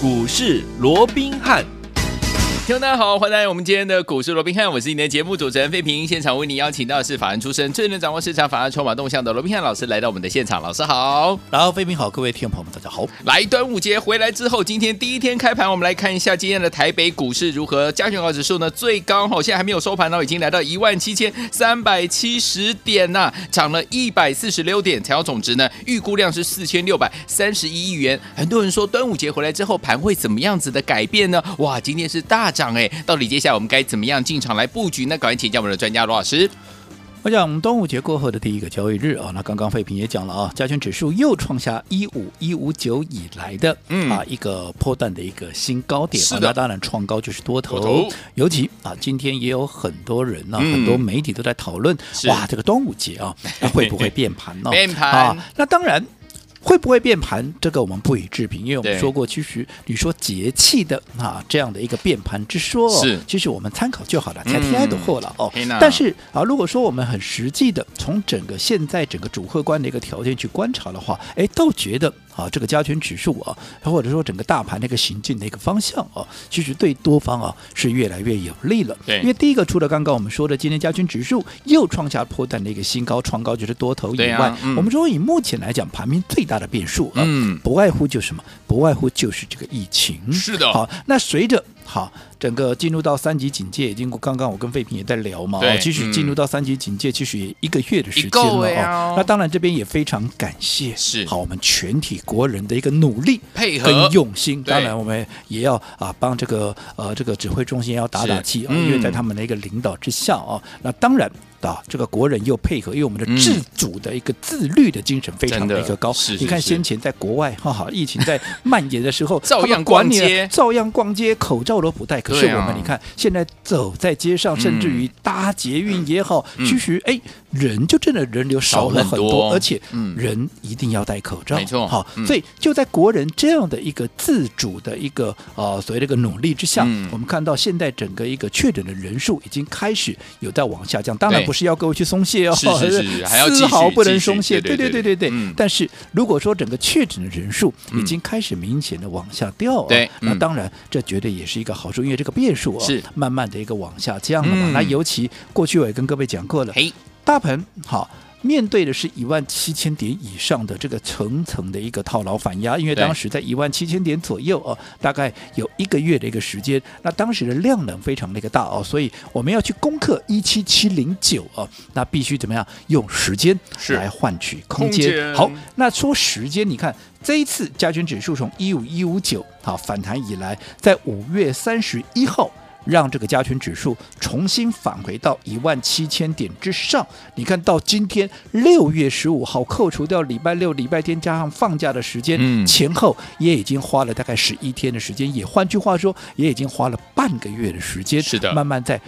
股市罗宾汉。听众大家好，欢迎来到我们今天的股市罗宾汉，我是你的节目主持人费平。现场为你邀请到的是法案出身、最能掌握市场法案筹码动向的罗宾汉老师来到我们的现场，老师好。然后费平好，各位听众朋友们大家好。来端午节回来之后，今天第一天开盘，我们来看一下今天的台北股市如何。加权指数呢最高哈，现在还没有收盘呢，已经来到一万七千三百七十点呐，涨了一百四十六点，成交总值呢预估量是四千六百三十一亿元。很多人说端午节回来之后盘会怎么样子的改变呢？哇，今天是大涨哎，到底接下来我们该怎么样进场来布局呢？赶紧请教我们的专家罗老师。我讲端午节过后的第一个交易日啊，那刚刚费平也讲了啊，加权指数又创下一五一五九以来的啊一个波段的一个新高点。是的，那当然创高就是多头。尤其啊，今天也有很多人呢、啊，嗯、很多媒体都在讨论，哇，这个端午节啊，那 会不会变盘呢？变盘啊，那当然。会不会变盘？这个我们不予置评，因为我们说过，其实你说节气的啊这样的一个变盘之说，是其实我们参考就好了，才天爱的货了哦。但是啊，如果说我们很实际的从整个现在整个主客观的一个条件去观察的话，哎，倒觉得。啊，这个加权指数啊，或者说整个大盘那个行进的一个方向啊，其实对多方啊是越来越有利了。对，因为第一个，除了刚刚我们说的今天加权指数又创下破断的一个新高，创高就是多头以外，啊嗯、我们说以目前来讲，盘面最大的变数啊，嗯、不外乎就是什么？不外乎就是这个疫情。是的。好，那随着。好，整个进入到三级警戒，已经过刚刚我跟费平也在聊嘛，哦其实进入到三级警戒，其实也一个月的时间了啊。那当然这边也非常感谢，是好我们全体国人的一个努力配合跟用心。当然我们也要啊帮这个呃这个指挥中心要打打气啊，嗯、因为在他们的一个领导之下啊，那当然。啊，这个国人又配合，因为我们的自主的一个自律的精神非常的一个高。是，你看先前在国外，哈哈，疫情在蔓延的时候，照样逛街，照样逛街，口罩都不戴。可是我们你看，现在走在街上，甚至于搭捷运也好，其实哎，人就真的人流少了很多，而且人一定要戴口罩。没错，好，所以就在国人这样的一个自主的一个呃所谓的一个努力之下，我们看到现在整个一个确诊的人数已经开始有在往下降。当然。不是要各位去松懈哦，是是 是，还要丝毫不能松懈。对对对对对。但是如果说整个确诊的人数已经开始明显的往下掉，对，那当然这绝对也是一个好处，因为这个变数啊是慢慢的一个往下降了嘛。那尤其过去我也跟各位讲过了，大盘好。面对的是一万七千点以上的这个层层的一个套牢反压，因为当时在一万七千点左右哦，大概有一个月的一个时间，那当时的量能非常的一个大哦，所以我们要去攻克一七七零九哦，那必须怎么样用时间来换取空间。空间好，那说时间，你看这一次加权指数从一五一五九好反弹以来，在五月三十一号。让这个加权指数重新返回到一万七千点之上。你看到今天六月十五号，扣除掉礼拜六、礼拜天加上放假的时间，嗯、前后也已经花了大概十一天的时间。也换句话说，也已经花了半个月的时间。是的，慢慢在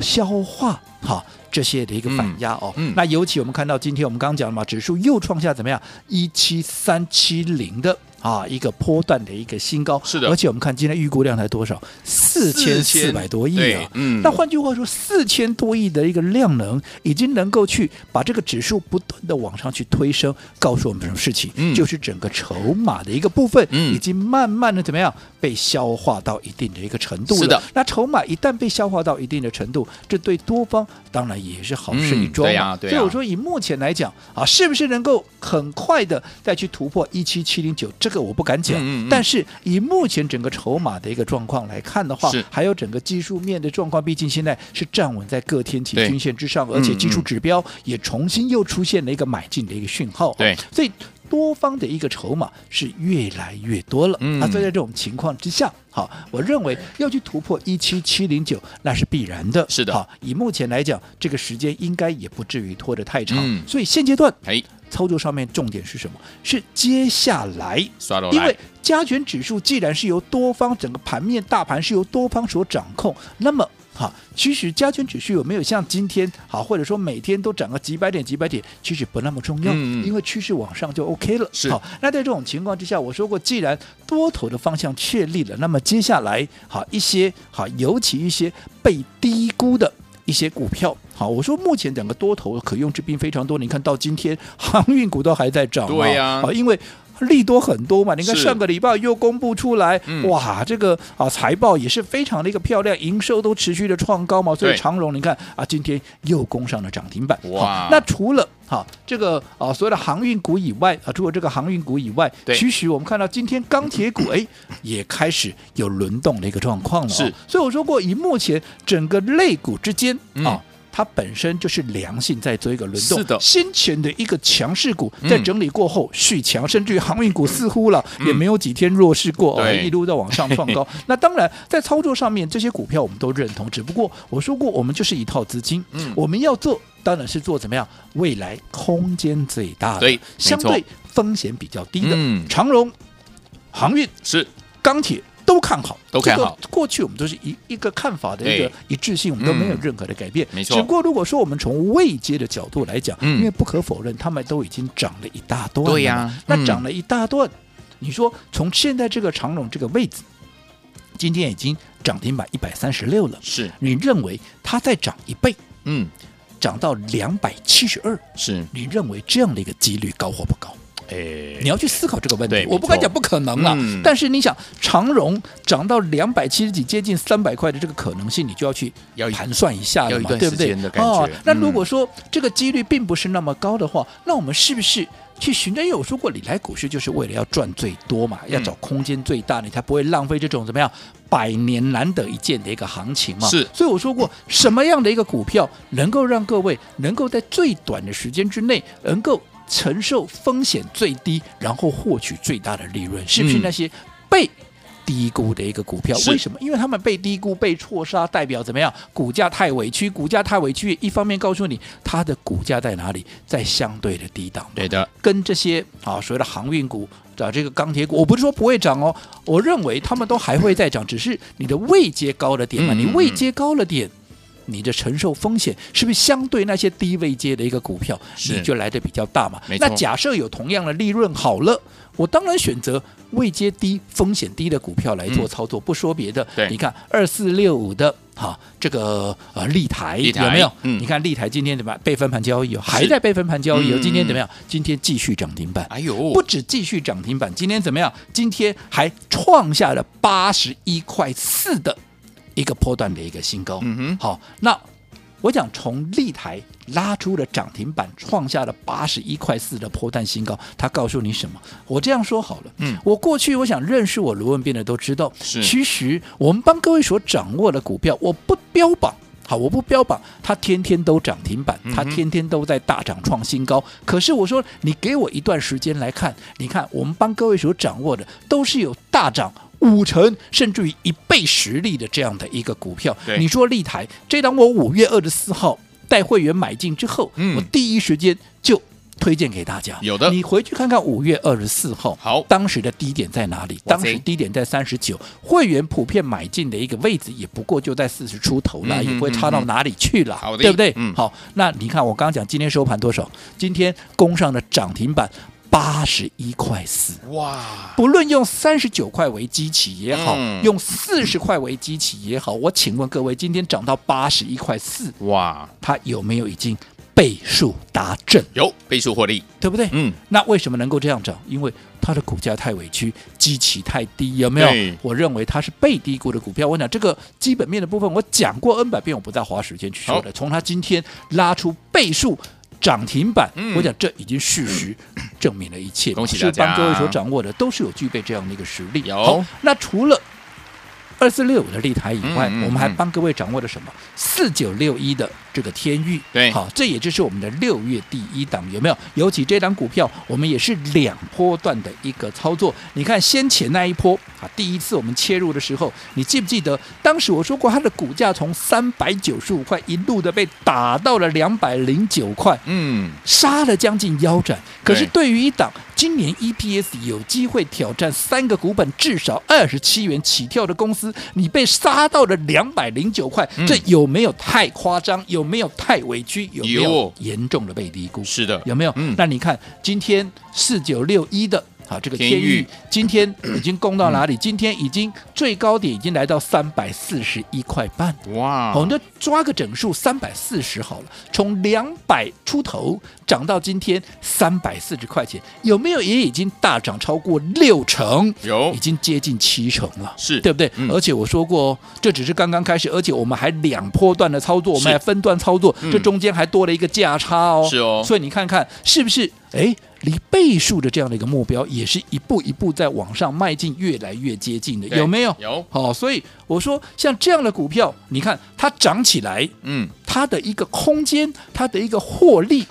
消化哈这些的一个反压哦。嗯嗯、那尤其我们看到今天我们刚刚讲了嘛，指数又创下怎么样一七三七零的。啊，一个波段的一个新高，是的，而且我们看今天预估量才多少，四千四百多亿啊，嗯，那换句话说，四千多亿的一个量能，已经能够去把这个指数不断的往上去推升，告诉我们什么事情？嗯，就是整个筹码的一个部分，嗯，已经慢慢的怎么样被消化到一定的一个程度了。是的，那筹码一旦被消化到一定的程度，这对多方当然也是好事一桩。对呀，对。所以我说，以目前来讲啊，是不是能够很快的再去突破一七七零九？这个我不敢讲，嗯嗯、但是以目前整个筹码的一个状况来看的话，是还有整个技术面的状况，毕竟现在是站稳在各天期均线之上，而且技术指标也重新又出现了一个买进的一个讯号。对，所以多方的一个筹码是越来越多了。嗯、啊，所以在这种情况之下，好，我认为要去突破一七七零九，那是必然的。是的，好，以目前来讲，这个时间应该也不至于拖得太长。嗯、所以现阶段，哎。操作上面重点是什么？是接下来，因为加权指数既然是由多方整个盘面大盘是由多方所掌控，那么哈，其实加权指数有没有像今天好，或者说每天都涨个几百点几百点，其实不那么重要，嗯、因为趋势往上就 OK 了。是好，那在这种情况之下，我说过，既然多头的方向确立了，那么接下来好一些好，尤其一些被低估的。一些股票，好，我说目前整个多头可用之兵非常多。你看到今天航运股都还在涨，对呀，啊，因为利多很多嘛。你看上个礼拜又公布出来，嗯哇，这个啊财报也是非常的一个漂亮，营收都持续的创高嘛。所以长荣你看啊，今天又攻上了涨停板。哇好那除了好这个啊所谓的航运股以外啊，除了这个航运股以外，其实我们看到今天钢铁股哎也开始有轮动的一个状况了、哦。是，所以我说过，以目前整个类股之间嗯啊。它本身就是良性在做一个轮动，是的。先前的一个强势股嗯。在整理过后续强，甚至于航运股似乎了、嗯。也没有几天弱势过，一路在往上创高。那当然在操作上面，这些股票我们都认同，只不过我说过，我们就是一套资金，嗯。我们要做当然是做怎么样，未来空间最大的，对相对风险比较低的，嗯。长荣航运。是。钢铁都看好，都看好。这个过去我们都是一一个看法的一个一致性，我们都没有任何的改变。没错。只不过如果说我们从未接的角度来讲，嗯。因为不可否认，他们都已经涨了一大段了。对呀嗯。那涨了一大段，你说从现在这个长龙这个位置，今天已经涨停板一百三十六了，是，你认为它再涨一倍，嗯。涨到两百七十二，是，你认为这样的一个几率高或不高？哎你要去思考这个问题，我不敢讲不可能了，嗯但是你想长荣涨到两百七十几，接近三百块的这个可能性，你就要去要盘算一下了嘛，对不对间的感觉？那嗯如果说这个几率并不是那么高的话，那我们是不是去寻找？因为我说过，你来股市就是为了要赚最多嘛，嗯要找空间最大，你才不会浪费这种怎么样百年难得一见的一个行情嘛。是所以我说过，什么样的一个股票能够让各位能够在最短的时间之内能够承受风险最低，然后获取最大的利润，是不是嗯那些被低估的一个股票？为什么？因为他们被低估、被错杀，代表怎么样？股价太委屈，股价太委屈。一方面告诉你它的股价在哪里，在相对的低档。对的，跟这些啊所谓的航运股啊这个钢铁股，我不是说不会涨哦，我认为他们都还会再涨，只是你的位阶高了点嘛，嗯嗯你位阶高了点。你的承受风险是不是相对那些低位阶的一个股票，你就来的比较大嘛那假设有同样的利润好了，我当然选择位阶低、风险低的股票来做操作。不说别的，你看二四六五的哈这个呃立台有没有？嗯你看立台今天怎么样？被分盘交易哦，还在被分盘交易哦。嗯今天怎么样？今天继续涨停板。哎呦，不止继续涨停板，今天怎么样？今天还创下了八十一块四的一个波段的一个新高。嗯哼好，那我讲从立台拉出了涨停板，创下了八十一块四的波段新高，它告诉你什么？我这样说好了，嗯我过去我想认识我卢文斌的都知道，是其实我们帮各位所掌握的股票，我不标榜。好，我不标榜它天天都涨停板，它嗯哼天天都在大涨创新高。可是我说，你给我一段时间来看，你看我们帮各位所掌握的都是有大涨五成甚至于一倍实力的这样的一个股票。你说立台这当，我五月二十四号带会员买进之后，嗯我第一时间就。推荐给大家，有的你回去看看五月二十四号，好当时的低点在哪里？当时低点在三十九，会员普遍买进的一个位置也不过就在四十出头了，嗯也不会差到哪里去了，好对不对？嗯好，那你看我刚刚讲今天收盘多少？今天攻上的涨停板八十一块四。哇，不论用三十九块为基期也好，嗯用四十块为基期也好，我请问各位，今天涨到八十一块四，哇，它有没有已经倍数达阵？有倍数获利，对不对？嗯，那为什么能够这样涨？因为它的股价太委屈，基期太低，有没有？我认为它是被低估的股票。我讲这个基本面的部分，我讲过 N 百遍，我不再花时间去说的。从它今天拉出倍数涨停板，嗯我讲这已经事实证明了一切。恭喜大家是帮各位所掌握的都是有具备这样的一个实力。有好，那除了。二四六五的立台以外，嗯嗯我们还嗯帮各位掌握了什么？四九六一的这个天域，对好，这也就是我们的六月第一档，有没有？尤其这档股票，我们也是两波段的一个操作。你看先前那一波啊，第一次我们切入的时候，你记不记得当时我说过，它的股价从三百九十五块一路的被打到了两百零九块，嗯，杀了将近腰斩。可是对对于一档今年 EPS 有机会挑战三个股本至少二十七元起跳的公司，你被杀到了两百零九块，嗯这有没有太夸张？有没有太委屈？有没有有严重的被低估？是的，有没有？嗯那你看今天四九六一的。好，这个天域今天已经攻到哪里？今天已经最高点已经来到三百四十一块半。哇！我们就抓个整数三百四十好了，从两百出头涨到今天三百四十块钱，有没有也已经大涨超过六成？有，已经接近七成了，是对不对？嗯、而且我说过，这只是刚刚开始，而且我们还两波段的操作，我们还分段操作，这中间还多了一个价差哦。是哦，所以你看看是不是？哎。离倍数的这样的一个目标，也是一步一步在往上迈进，越来越接近的，有没有？有。好、哦，所以我说，像这样的股票，你看它涨起来，嗯，它的一个空间，它的一个获利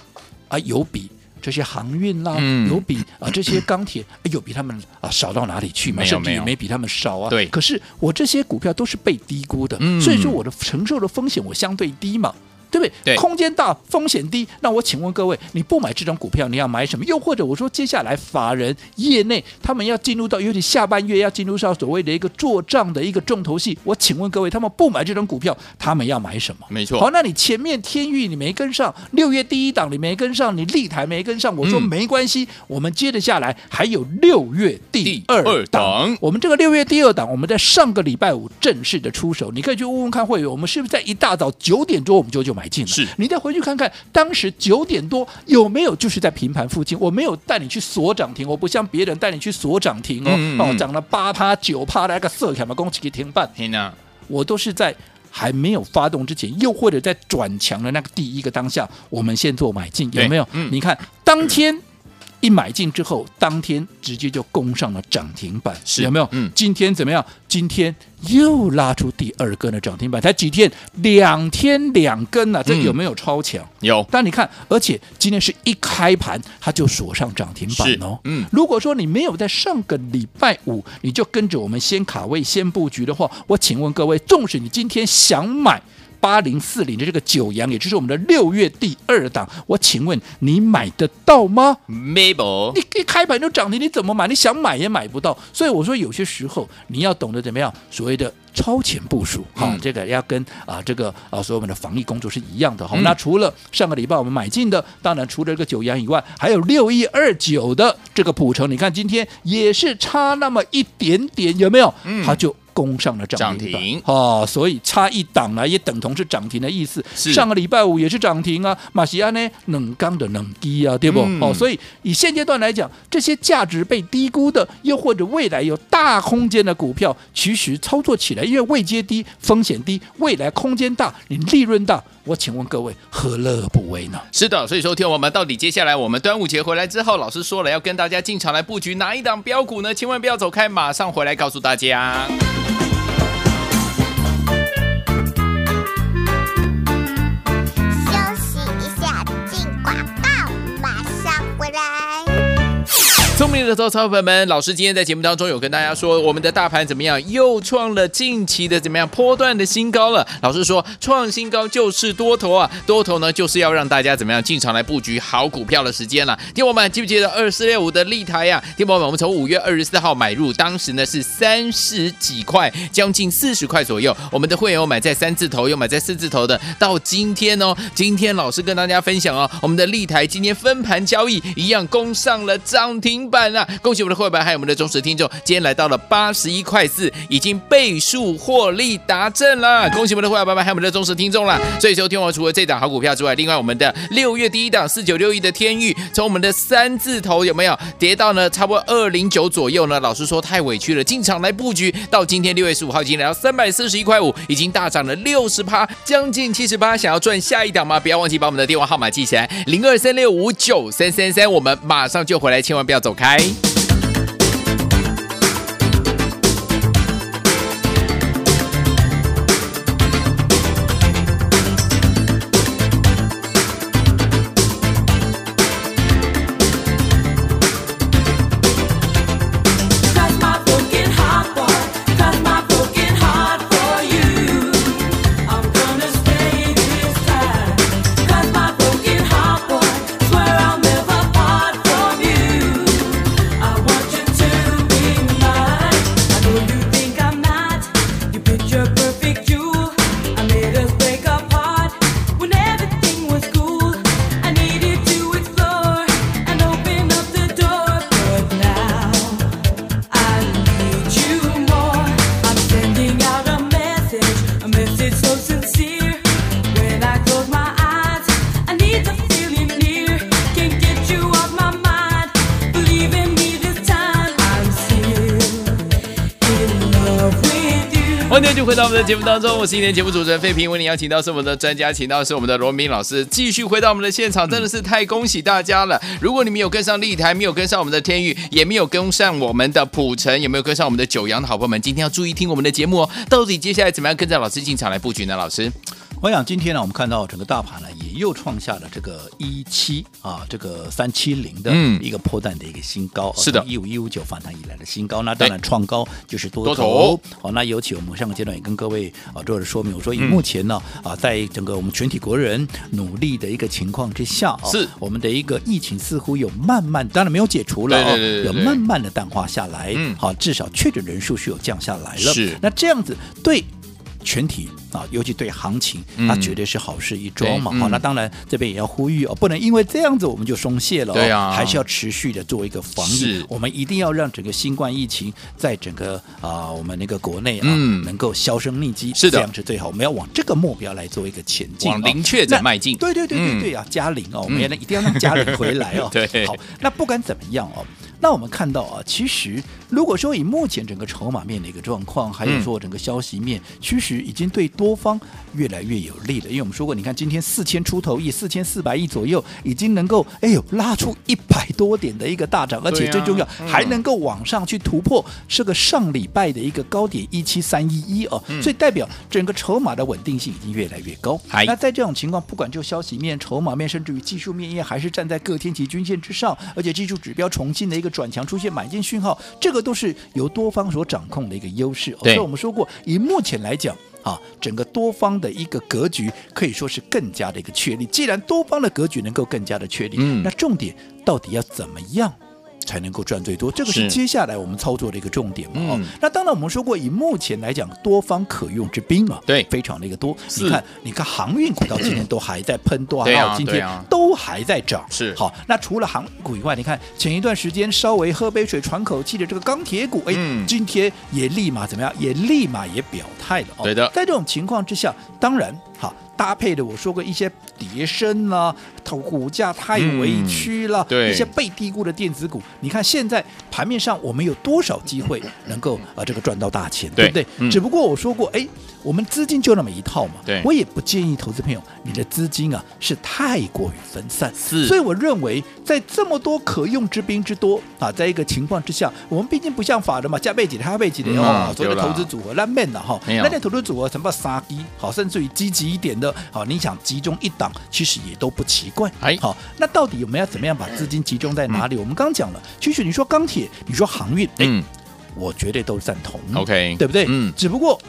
啊，有比这些航运啦，嗯、有比啊这些钢铁，有比他们啊少到哪里去吗？甚至也没比他们少啊。对。可是我这些股票都是被低估的，嗯、所以说我的承受的风险我相对低嘛。对不对？对，空间大，风险低。那我请问各位，你不买这种股票，你要买什么？又或者我说，接下来法人业内他们要进入到，尤其下半月要进入到所谓的一个做账的一个重头戏。我请问各位，他们不买这种股票，他们要买什么？没错。好，那你前面天域你没跟上，六月第一档你没跟上，你立台没跟上，我说没关系，嗯、我们接着下来还有六月第二档。第二档我们这个六月第二档，我们在上个礼拜五正式的出手，你可以去问问看会员，我们是不是在一大早九点多我们就就买进了？是，你再。回去看看当时九点多有没有就是在平盘附近，我没有带你去锁涨停，我不像别人带你去锁涨停哦，嗯嗯哦涨了八趴九趴的那个色卡嘛，恭喜停办。我都是在还没有发动之前，又或者在转强的那个第一个当下，我们先做买进，有没有？嗯、你看当天。一买进之后，当天直接就攻上了涨停板，是有没有？嗯，今天怎么样？今天又拉出第二根的涨停板，才几天？两天两根啊，这有没有超强？嗯、有。但你看，而且今天是一开盘，它就锁上涨停板哦。嗯，如果说你没有在上个礼拜五，你就跟着我们先卡位、先布局的话，我请问各位，纵使你今天想买。八零四零的这个九阳，也就是我们的六月第二档，我请问你买得到吗？没有，你一开盘就涨停，你怎么买？你想买也买不到。所以我说，有些时候你要懂得怎么样，所谓的超前部署，好、这个要跟啊这个啊所有我们的防疫工作是一样的好。嗯、那除了上个礼拜我们买进的，当然除了这个九阳以外，还有六一二九的这个普成，你看今天也是差那么一点点，有没有？嗯，它就。攻上了涨停哦，所以差一档呢，也等同是涨停的意思。上个礼拜五也是涨停啊，马西安呢冷刚的冷低啊，对不？嗯、哦，所以以现阶段来讲，这些价值被低估的，又或者未来有大空间的股票，其实操作起来，因为位阶低、风险低，未来空间大，你利润大，我请问各位，何乐而不为呢？是的，所以说听我们到底接下来我们端午节回来之后，老师说了要跟大家进场来布局哪一档标股呢？千万不要走开，马上回来告诉大家。聪明的投资朋们，老师今天在节目当中有跟大家说，我们的大盘怎么样，又创了近期的怎么样波段的新高了。老师说，创新高就是多头啊，多头呢就是要让大家怎么样进场来布局好股票的时间了。听我们记不记得二四六五的立台呀？听我们，我们从五月二十四号买入，当时呢是三十几块，将近四十块左右。我们的会员有买在三字头，又买在四字头的，到今天哦，今天老师跟大家分享哦，我们的立台今天分盘交易一样攻上了涨停。板啊！恭喜我们的会员，还有我们的忠实听众，今天来到了八十一块四，已经倍数获利达阵了。恭喜我们的会员，还有我们的忠实听众了。所以说，听完除了这档好股票之外，另外我们的六月第一档四九六一的天域，从我们的三字头有没有跌到呢？差不多二零九左右呢？老师说太委屈了，进场来布局。到今天六月十五号，已经来到三百四十一块五，已经大涨了六十趴，将近七十八。想要赚下一档吗？不要忘记把我们的电话号码记起来，零二三六五九三三三，我们马上就回来，千万不要走。开。节目当中，我是今天节目主持人费平，为您邀请到是我们的专家，请到是我们的罗明老师，继续回到我们的现场，真的是太恭喜大家了！如果你们有跟上立台，没有跟上我们的天宇，也没有跟上我们的普城，有没有跟上我们的九阳的好朋友们？今天要注意听我们的节目哦，到底接下来怎么样跟着老师进场来布局呢？老师？我想今天呢，我们看到整个大盘呢，也又创下了这个一七啊，这个三七零的一个破蛋的一个新高，是的，一五一五九反弹以来的新高。那当然创高就是多头。多头好，那尤其我们上个阶段也跟各位啊做了说明，我说以目前呢啊，在整个我们全体国人努力的一个情况之下啊，是我们的一个疫情似乎有慢慢，当然没有解除了啊，有慢慢的淡化下来。嗯，好，至少确诊人数是有降下来了。是，那这样子对全体。啊，尤其对行情，那绝对是好事一桩嘛。好、嗯，那当然这边也要呼吁哦，不能因为这样子我们就松懈了、哦。对啊，还是要持续的做一个防疫。我们一定要让整个新冠疫情在整个啊、呃、我们那个国内啊、嗯、能够销声匿迹。是的，这样是最好。我们要往这个目标来做一个前进，往零确诊迈进。对对对对对啊，嗯、加零哦，我们也一定要让加零回来哦。对，好，那不管怎么样哦，那我们看到啊，其实如果说以目前整个筹码面的一个状况，还有说整个消息面，其实已经对多方。越来越有利了，因为我们说过，你看今天四千出头亿，四千四百亿左右，已经能够哎呦拉出一百多点的一个大涨，而且最重要、啊、还能够往上去突破，是个上礼拜的一个高点一七三一一哦，所以代表整个筹码的稳定性已经越来越高。嗯、那在这种情况，不管就消息面、筹码面，甚至于技术面，也还是站在各天期均线之上，而且技术指标重新的一个转强，出现买进讯号，这个都是由多方所掌控的一个优势。所以我们说过，以目前来讲。啊，整个多方的一个格局可以说是更加的一个确立。既然多方的格局能够更加的确立，嗯，那重点到底要怎么样？才能够赚最多，这个是接下来我们操作的一个重点嘛。哦、嗯，那当然我们说过，以目前来讲，多方可用之兵啊，对，非常的一个多。你看，你看航运股到今天都还在喷多，还有今天都还在涨。是好，那除了航运股以外，你看前一段时间稍微喝杯水喘口气的这个钢铁股，哎、嗯，今天也立马怎么样？也立马也表态了。哦，对的，在这种情况之下，当然好。搭配的我说过一些跌升啦、投股价太委屈了，嗯、对。一些被低估的电子股，你看现在盘面上我们有多少机会能够啊这个赚到大钱，对，对不对？嗯、只不过我说过，哎，我们资金就那么一套嘛，对，我也不建议投资朋友你的资金啊是太过于分散，是，所以我认为在这么多可用之兵之多啊，在一个情况之下，我们毕竟不像法人嘛，加倍几的、加倍几的哦，所谓的投资组合烂面的哈，那点投资组合什么杀低，好，甚至于积极一点的。好，你想集中一档，其实也都不奇怪。哎，好，那到底我们要怎么样把资金集中在哪里？嗯、我们刚讲了，其实你说钢铁，你说航运，嗯，我绝对都赞同。OK，对不对？嗯，只不过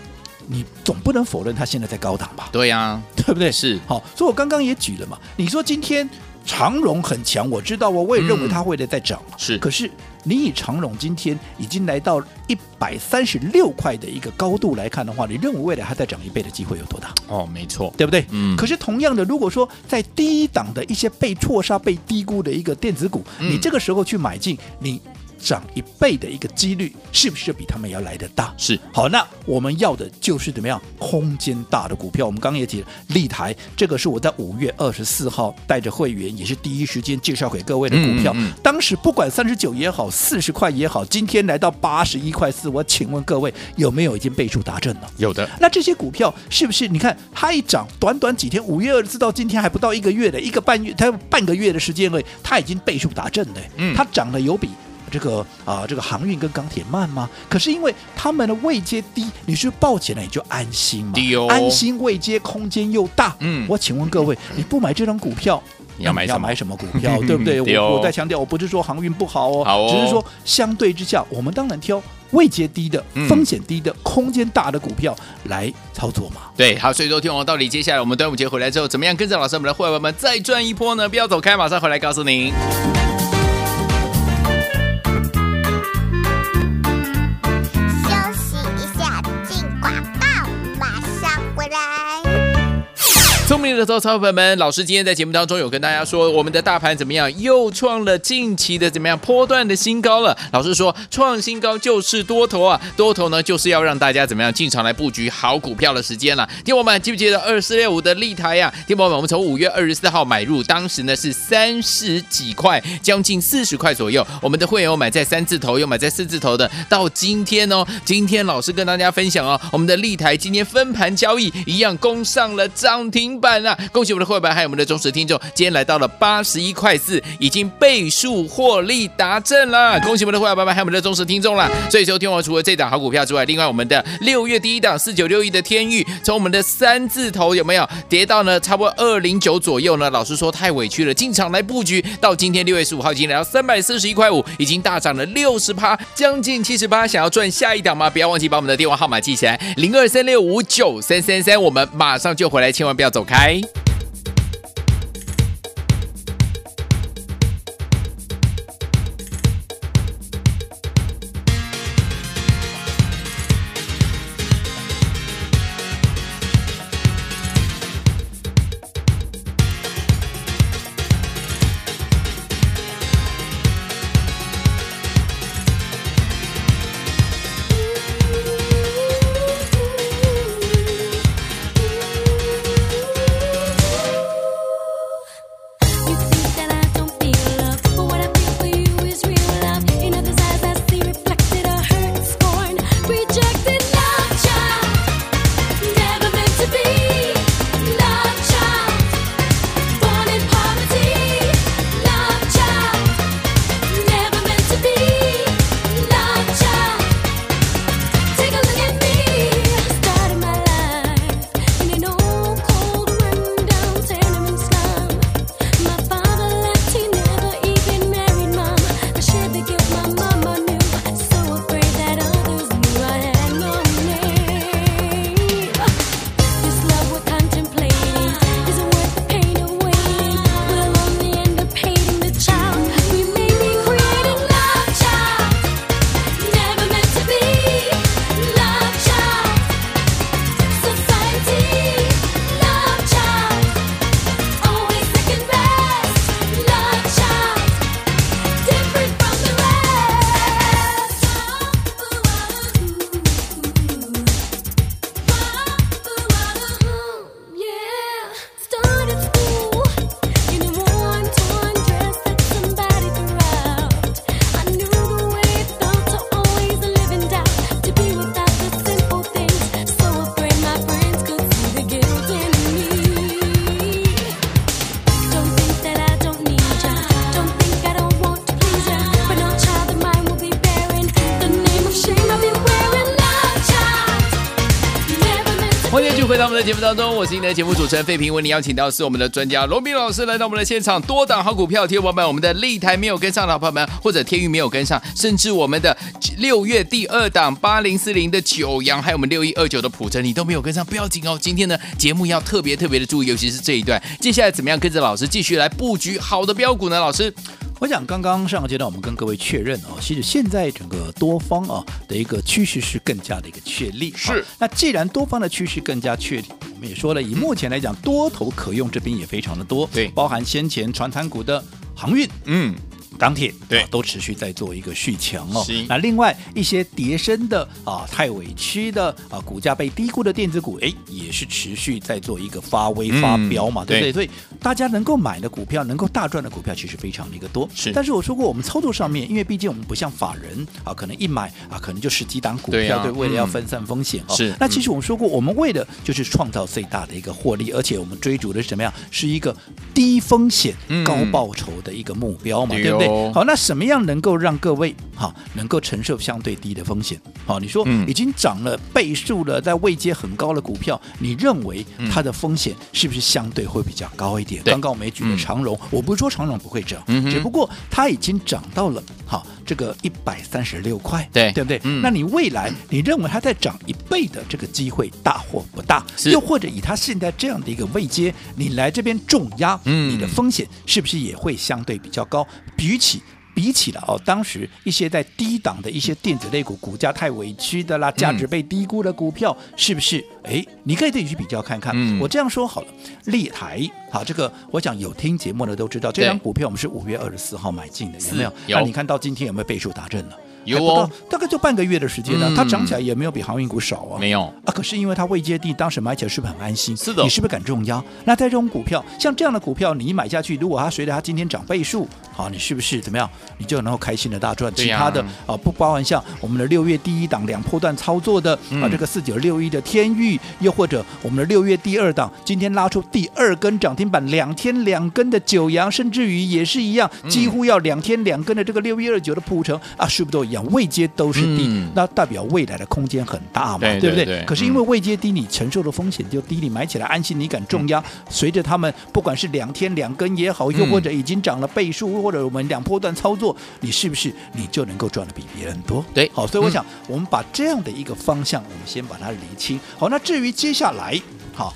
你总不能否认它现在在高档吧？对呀、啊，对不对？是。好，所以我刚刚也举了嘛。你说今天长荣很强，我知道，我我也认为它会再涨。是、嗯，可是。你以长荣今天已经来到一百三十六块的一个高度来看的话，你认为未来还再涨一倍的机会有多大？哦，没错，对不对？嗯。可是同样的，如果说在低档的一些被错杀、被低估的一个电子股，嗯、你这个时候去买进，你。涨一倍的一个几率，是不是比他们要来得大？是。好，那我们要的就是怎么样空间大的股票。我们刚刚也提了，立台这个是我在五月二十四号带着会员，也是第一时间介绍给各位的股票。嗯嗯、当时不管三十九也好，四十块也好，今天来到八十一块四，我请问各位有没有已经倍数达阵了？有的。那这些股票是不是？你看它一涨，短短几天，五月二十四到今天还不到一个月的一个半月，它有半个月的时间内，它已经倍数达阵了。嗯，它涨了有比。这个啊、呃，这个航运跟钢铁慢吗？可是因为他们的位阶低，你是抱起来你就安心嘛，哦、安心位阶空间又大。嗯，我请问各位，你不买这张股票，你要买要买什么股票？对不对？哦、我我再强调，我不是说航运不好哦，好哦，只是说相对之下，我们当然挑位阶低的、嗯、风险低的、空间大的股票来操作嘛。对，好，所以说听我到底接下来我们端午节回来之后，怎么样跟着老师我们的会员们再赚一波呢？不要走开，马上回来告诉您。聪明的投资朋友们，老师今天在节目当中有跟大家说，我们的大盘怎么样，又创了近期的怎么样波段的新高了。老师说，创新高就是多头啊，多头呢就是要让大家怎么样进场来布局好股票的时间了。听我们记不记得二四六五的立台呀？听我们，我们从五月二十四号买入，当时呢是三十几块，将近四十块左右。我们的会员有买在三字头，又买在四字头的，到今天哦，今天老师跟大家分享哦，我们的立台今天分盘交易一样攻上了涨停板啊！恭喜我们的会员还有我们的忠实听众，今天来到了八十一块四，已经倍数获利达阵了。恭喜我们的会员还有我们的忠实听众了。所以说，听王除了这档好股票之外，另外我们的六月第一档四九六一的天域，从我们的三字头有没有跌到呢？差不多二零九左右呢？老师说太委屈了，进场来布局，到今天六月十五号已经来到三百四十一块五，已经大涨了六十趴，将近七十八。想要赚下一档吗？不要忘记把我们的电话号码记起来，零二三六五九三三三，我们马上就回来，千万不要走。回的节目当中，我是你的节目主持人费平，为你邀请到是我们的专家罗斌老师来到我们的现场。多档好股票，听众朋友们，我们的丽台没有跟上的朋友们，或者天钰没有跟上，甚至我们的六月第二档八零四零的九阳，还有我们六一二九的普成，你都没有跟上，不要紧哦。今天呢，节目要特别特别的注意，尤其是这一段，接下来怎么样跟着老师继续来布局好的标股呢？老师？我想刚刚上个阶段我们跟各位确认哦，其实现在整个多方啊的一个趋势是更加的一个确立。是，那既然多方的趋势更加确立，我们也说了，以目前来讲，多头可用这边也非常的多，对，包含先前传产股的航运，嗯。钢铁对、啊、都持续在做一个续强哦。是那另外一些跌升的啊，太委屈的啊，股价被低估的电子股，哎，也是持续在做一个发威发飙嘛，嗯、对不对？对所以大家能够买的股票，能够大赚的股票，其实非常的一个多。是。但是我说过，我们操作上面，因为毕竟我们不像法人啊，可能一买啊，可能就十几档股票，对，啊、对，为了要分散风险哦。是。那其实我们说过，我们为的就是创造最大的一个获利，而且我们追逐的是什么样？是一个低风险高报酬的一个目标嘛，嗯、对不对？好，那什么样？能够让各位哈能够承受相对低的风险。好，你说已经涨了倍数了，在位阶很高的股票，你认为它的风险是不是相对会比较高一点？刚刚我们也举了长荣，我不是说长荣不会涨，只不过它已经涨到了哈这个一百三十六块，对对不对？那你未来你认为它再涨一倍的这个机会大或不大？又或者以它现在这样的一个位阶，你来这边重压，你的风险是不是也会相对比较高？比起比起了哦，当时一些在低档的一些电子类股，股价太委屈的啦，价值被低估的股票，嗯、是不是？哎，你可以自己去比较看看。嗯、我这样说好了，立台，好，这个我想有听节目的都知道，这张股票我们是五月二十四号买进的，有没有？那、啊、你看到今天有没有倍数达阵了？有哦，大概就半个月的时间呢，嗯、它涨起来也没有比航运股少啊。没有啊，可是因为它未接地，当时买起来是不是很安心？是的。你是不是敢重压？那在这种股票，像这样的股票，你买下去，如果它随着它今天涨倍数，好，你是不是怎么样？你就能够开心的大赚。其他的啊，不包含像我们的六月第一档两波段操作的、嗯、啊，这个四九六一的天域，又或者我们的六月第二档，今天拉出第二根涨停板，两天两根的九阳，甚至于也是一样，几乎要两天两根的这个六一二九的普成啊，是不是都一样？位阶都是低，嗯、那代表未来的空间很大嘛，对，对不对？对可是因为位阶低，你承受的风险就低，你买起来安心，你敢重压？嗯、随着他们不管是两天两根也好，又或者已经涨了倍数，嗯、或者我们两波段操作，你是不是你就能够赚的比别人多？对，好，所以我想、嗯、我们把这样的一个方向，我们先把它理清。好，那至于接下来，好，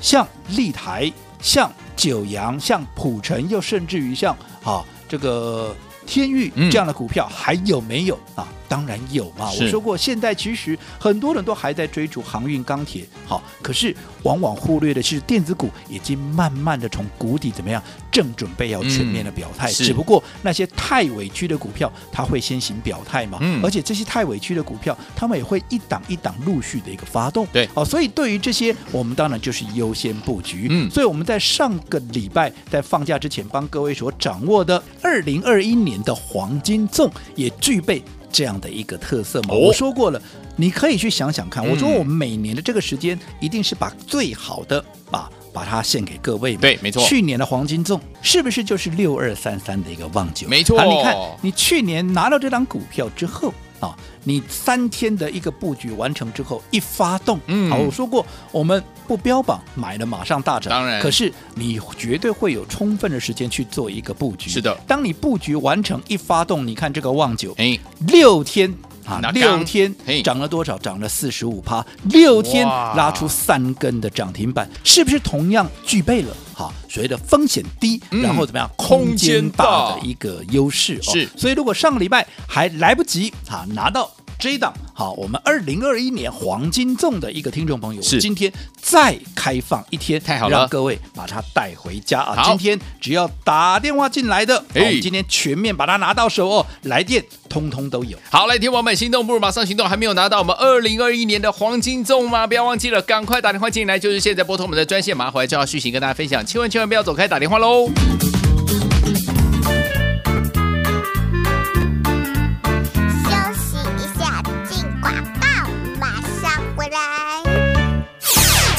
像立台、像九阳、像普城，又甚至于像啊这个。天域这样的股票还有没有、嗯、啊？当然有嘛！我说过，现在其实很多人都还在追逐航运、钢铁，好，可是往往忽略的是电子股已经慢慢的从谷底怎么样，正准备要全面的表态。嗯、只不过那些太委屈的股票，它会先行表态嘛。嗯、而且这些太委屈的股票，他们也会一档一档陆续的一个发动。对，好，所以对于这些，我们当然就是优先布局。嗯，所以我们在上个礼拜在放假之前，帮各位所掌握的二零二一年的黄金粽也具备。这样的一个特色嘛，我说过了，你可以去想想看。我说我们每年的这个时间，一定是把最好的把把它献给各位。对，没错。去年的黄金粽是不是就是六二三三的一个旺九？没错。啊，你看你去年拿到这张股票之后啊，你三天的一个布局完成之后，一发动，嗯，好，我说过我们。不标榜买了马上大涨，当然，可是你绝对会有充分的时间去做一个布局。是的，当你布局完成一发动，你看这个旺九，哎，六天啊，六天涨了多少？涨了四十五趴，六天拉出三根的涨停板，是不是同样具备了哈所谓的风险低，然后怎么样空间大。的一个优势？是，所以如果上个礼拜还来不及啊拿到。这一档好，我们二零二一年黄金粽的一个听众朋友，是今天再开放一天，太好了，让各位把它带回家啊！今天只要打电话进来的，我们今天全面把它拿到手哦，来电通通都有。好，来听我们心动不如马上行动，还没有拿到我们二零二一年的黄金粽吗？不要忘记了，赶快打电话进来，就是现在拨通我们的专线，马上回来就要续行跟大家分享，千万千万不要走开，打电话喽。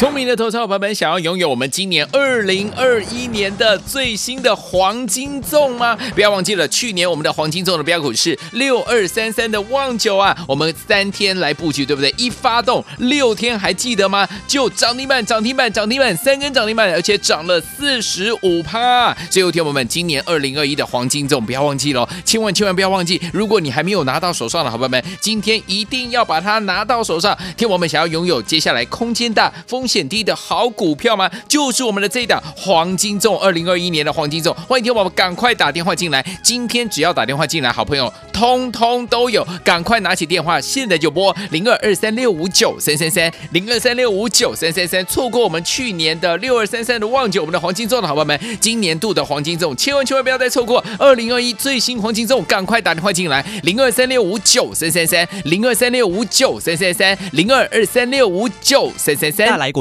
聪明的投资伙伴们，想要拥有我们今年二零二一年的最新的黄金粽吗？不要忘记了，去年我们的黄金粽的标股是六二三三的旺九啊，我们三天来布局，对不对？一发动六天，还记得吗？就涨停板，涨停板，涨停板，三根涨停板，而且涨了四十五趴。最后天我们今年二零二一的黄金粽，不要忘记了，千万千万不要忘记。如果你还没有拿到手上的伙伴们，今天一定要把它拿到手上。天我们想要拥有接下来空间大风险低的好股票吗？就是我们的这一档黄金重，二零二一年的黄金重。欢迎听宝宝赶快打电话进来，今天只要打电话进来，好朋友通通都有。赶快拿起电话，现在就拨零二二三六五九三三三零二三六五九三三三。错过我们去年的六二三三的旺九，我们的黄金重的好朋友们，今年度的黄金重，千万千万不要再错过二零二一最新黄金重，赶快打电话进来，零二三六五九三三三零二三六五九三三三零二二三六五九三三三。大来国